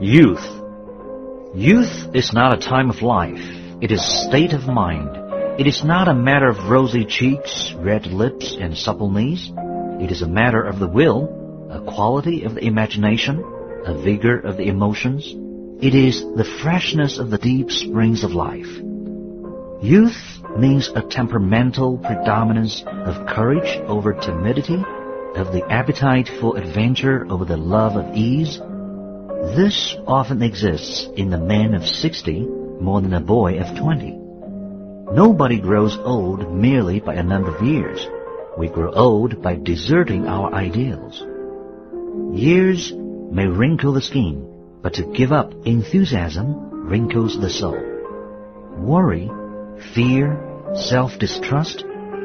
Youth. Youth is not a time of life. It is state of mind. It is not a matter of rosy cheeks, red lips, and supple knees. It is a matter of the will, a quality of the imagination, a vigor of the emotions. It is the freshness of the deep springs of life. Youth means a temperamental predominance of courage over timidity of the appetite for adventure over the love of ease. This often exists in the man of 60 more than a boy of 20. Nobody grows old merely by a number of years. We grow old by deserting our ideals. Years may wrinkle the skin, but to give up enthusiasm wrinkles the soul. Worry, fear, self-distrust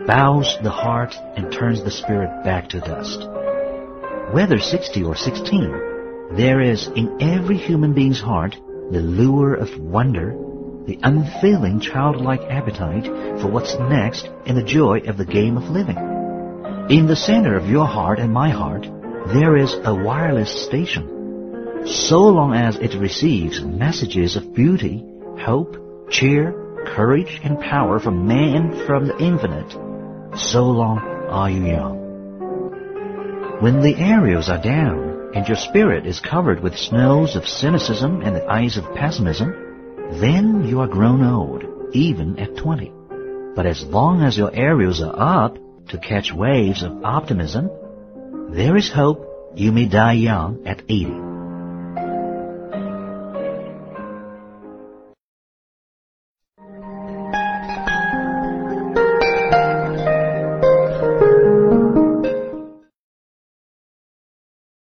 bows the heart and turns the spirit back to dust. Whether 60 or 16, there is in every human being's heart the lure of wonder, the unfailing childlike appetite for what's next and the joy of the game of living. In the center of your heart and my heart, there is a wireless station. So long as it receives messages of beauty, hope, cheer, courage, and power from man from the infinite, so long are you young. When the aerials are down and your spirit is covered with snows of cynicism and the eyes of pessimism, then you are grown old, even at 20. But as long as your aerials are up to catch waves of optimism, there is hope you may die young at 80.